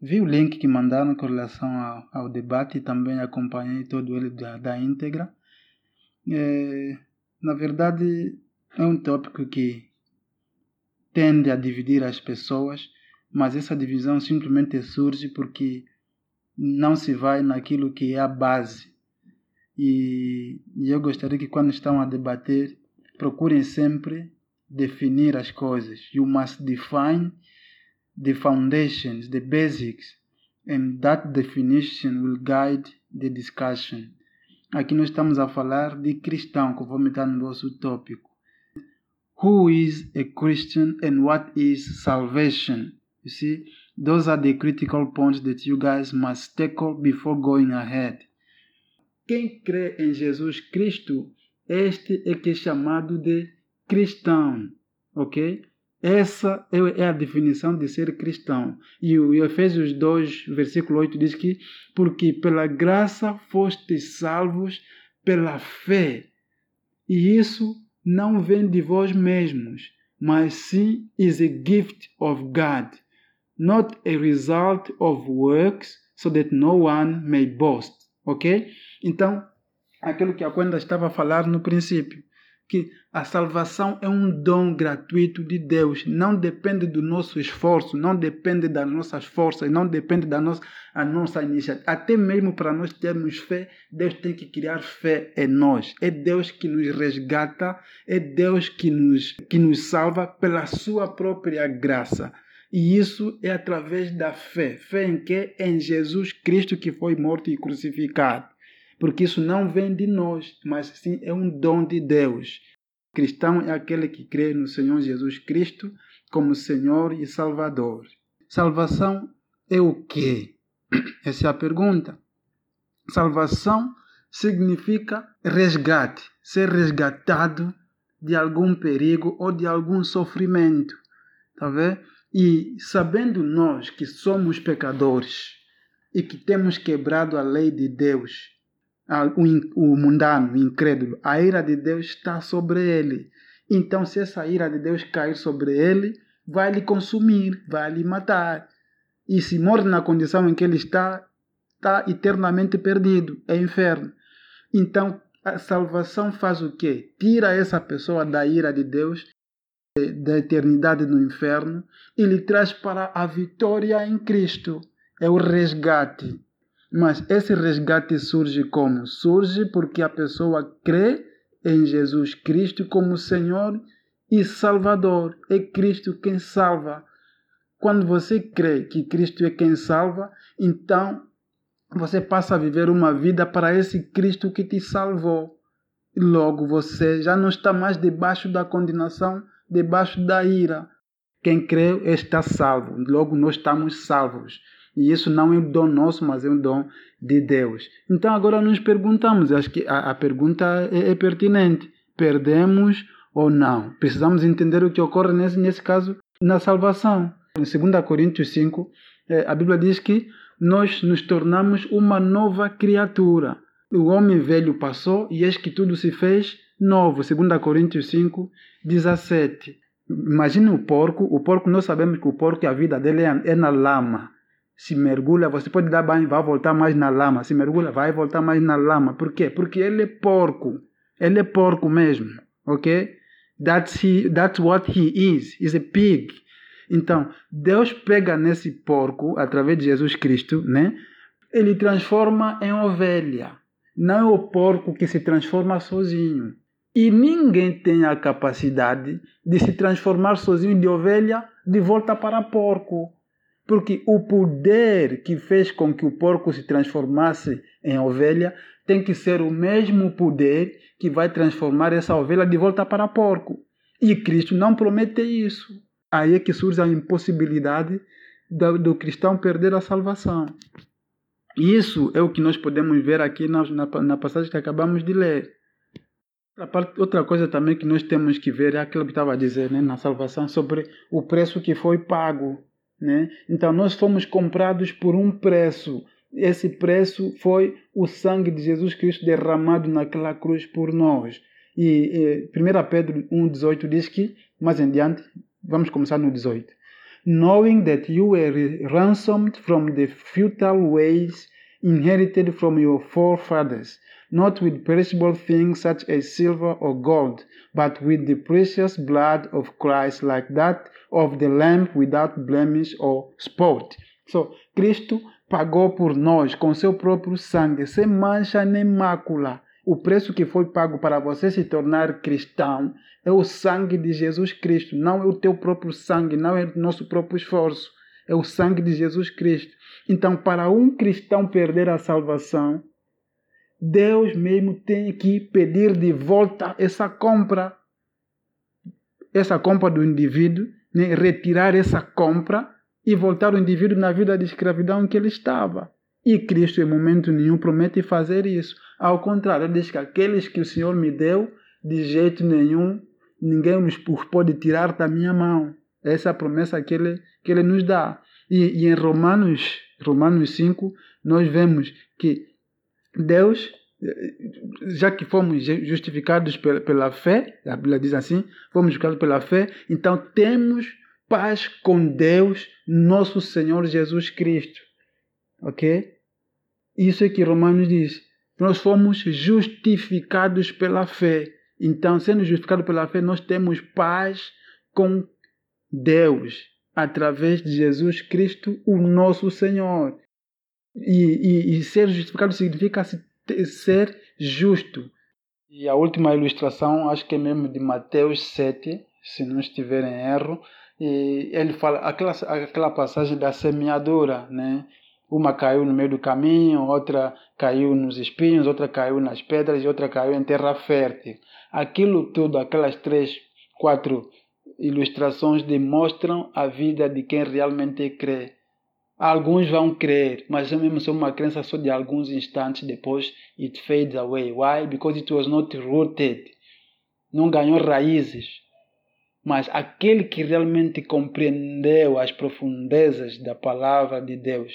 vi o link que mandaram com relação ao, ao debate também acompanhei todo ele da, da íntegra. É, na verdade, é um tópico que tende a dividir as pessoas, mas essa divisão simplesmente surge porque não se vai naquilo que é a base. E, e eu gostaria que quando estão a debater, procurem sempre definir as coisas. You must define the foundations, the basics, and that definition will guide the discussion. Aqui nós estamos a falar de cristão, conforme está no nosso tópico. Who is a Christian and what is salvation? You see, those are the critical points that you guys must tackle before going ahead. Quem crê em Jesus Cristo, este é que é chamado de cristão, ok? Essa é, é a definição de ser cristão. E o Efésios 2, versículo 8 diz que, porque pela graça fostes salvos pela fé. E isso não vem de vós mesmos, mas sim is a gift of God, not a result of works, so that no one may boast. Ok? Então, aquilo que a Quenda estava a falar no princípio que a salvação é um dom gratuito de Deus, não depende do nosso esforço, não depende das nossas forças, não depende da nossa, a nossa iniciativa. Até mesmo para nós termos fé, Deus tem que criar fé em nós. É Deus que nos resgata, é Deus que nos, que nos salva pela sua própria graça. E isso é através da fé. Fé em que? Em Jesus Cristo que foi morto e crucificado porque isso não vem de nós, mas sim é um dom de Deus. Cristão é aquele que crê no Senhor Jesus Cristo como Senhor e Salvador. Salvação é o quê? Essa é a pergunta. Salvação significa resgate, ser resgatado de algum perigo ou de algum sofrimento. Tá vendo? E sabendo nós que somos pecadores e que temos quebrado a lei de Deus, o, mundano, o incrédulo, a ira de Deus está sobre ele. Então, se essa ira de Deus cair sobre ele, vai lhe consumir, vai lhe matar. E se morre na condição em que ele está, está eternamente perdido, é inferno. Então, a salvação faz o quê? Tira essa pessoa da ira de Deus, da eternidade no inferno, e lhe traz para a vitória em Cristo. É o resgate. Mas esse resgate surge como? Surge porque a pessoa crê em Jesus Cristo como Senhor e Salvador. É Cristo quem salva. Quando você crê que Cristo é quem salva, então você passa a viver uma vida para esse Cristo que te salvou. Logo você já não está mais debaixo da condenação, debaixo da ira. Quem crê está salvo. Logo nós estamos salvos. E isso não é um dom nosso, mas é um dom de Deus. Então agora nos perguntamos, acho que a, a pergunta é, é, pertinente. Perdemos ou não? Precisamos entender o que ocorre nesse, nesse caso na salvação. Em 2 Coríntios 5, é, a Bíblia diz que nós nos tornamos uma nova criatura. O homem velho passou e eis que tudo se fez novo. 2 Coríntios 5, 17. Imagine o porco. O porco, nós sabemos que o porco, a vida dele é, é na lama se mergulha, você pode dar banho, vai voltar mais na lama. Se mergulha, vai voltar mais na lama. Por quê? Porque ele é porco. Ele é porco mesmo, ok? That's, he, that's what he is. He's a pig. Então, Deus pega nesse porco, através de Jesus Cristo, né? Ele transforma em ovelha. Não é o porco que se transforma sozinho. E ninguém tem a capacidade de se transformar sozinho de ovelha de volta para porco. Porque o poder que fez com que o porco se transformasse em ovelha tem que ser o mesmo poder que vai transformar essa ovelha de volta para porco. E Cristo não promete isso. Aí é que surge a impossibilidade do, cristão perder a salvação. Isso é o que nós podemos ver aqui na, na, na passagem que acabamos de ler. Outra coisa também que nós temos que ver é aquilo que estava a dizer né, na salvação sobre o preço que foi pago né? Então nós fomos comprados por um preço. Esse preço foi o sangue de Jesus Cristo derramado naquela cruz por nós. E, e 1 Pedro 1,18 diz que, mais em diante, vamos começar no 18. knowing that you were ransomed from the futile ways inherited from your forefathers, not with perishable things such as silver or gold, but with the precious blood of Christ, like that of the Lamb without blemish or spot. So, Cristo pagou por nós com seu próprio sangue, sem mancha nem mácula. O preço que foi pago para você se tornar cristão é o sangue de Jesus Cristo, não é o teu próprio sangue, não é o nosso próprio esforço, é o sangue de Jesus Cristo. Então, para um cristão perder a salvação, Deus mesmo tem que pedir de volta essa compra, essa compra do indivíduo, né? retirar essa compra e voltar o indivíduo na vida de escravidão que ele estava. E Cristo, em momento nenhum, promete fazer isso. Ao contrário, ele diz que aqueles que o Senhor me deu, de jeito nenhum, ninguém os pode tirar da minha mão. Essa é a promessa que ele, que ele nos dá. E, e em Romanos, Romanos 5, nós vemos que Deus, já que fomos justificados pela, pela fé, a Bíblia diz assim, fomos justificados pela fé, então temos paz com Deus, nosso Senhor Jesus Cristo. Ok? Isso é que Romanos diz. Nós fomos justificados pela fé. Então, sendo justificados pela fé, nós temos paz com Deus através de Jesus Cristo, o nosso Senhor. E, e, e ser justificado significa ser justo. E a última ilustração, acho que é mesmo de Mateus 7, se não estiver em erro, e ele fala aquela, aquela passagem da semeadora, né? Uma caiu no meio do caminho, outra caiu nos espinhos, outra caiu nas pedras e outra caiu em terra fértil. Aquilo tudo, aquelas três, quatro ilustrações demonstram a vida de quem realmente crê. Alguns vão crer, mas mesmo só uma crença só de alguns instantes, depois it fades away. Why? Because it was not rooted. Não ganhou raízes. Mas aquele que realmente compreendeu as profundezas da palavra de Deus,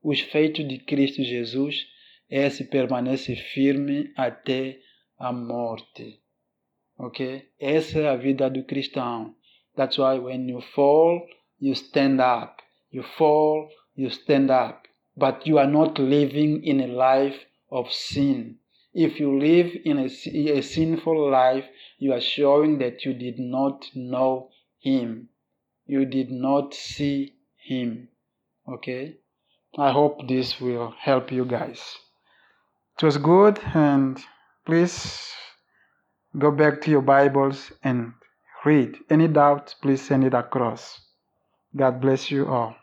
os feitos de Cristo Jesus, esse permanece firme até a morte. Ok? Essa é a vida do cristão. That's why when you fall, you stand up. You fall, you stand up. But you are not living in a life of sin. If you live in a, a sinful life, you are showing that you did not know Him. You did not see Him. Okay? I hope this will help you guys. It was good, and please go back to your Bibles and read. Any doubt, please send it across. God bless you all.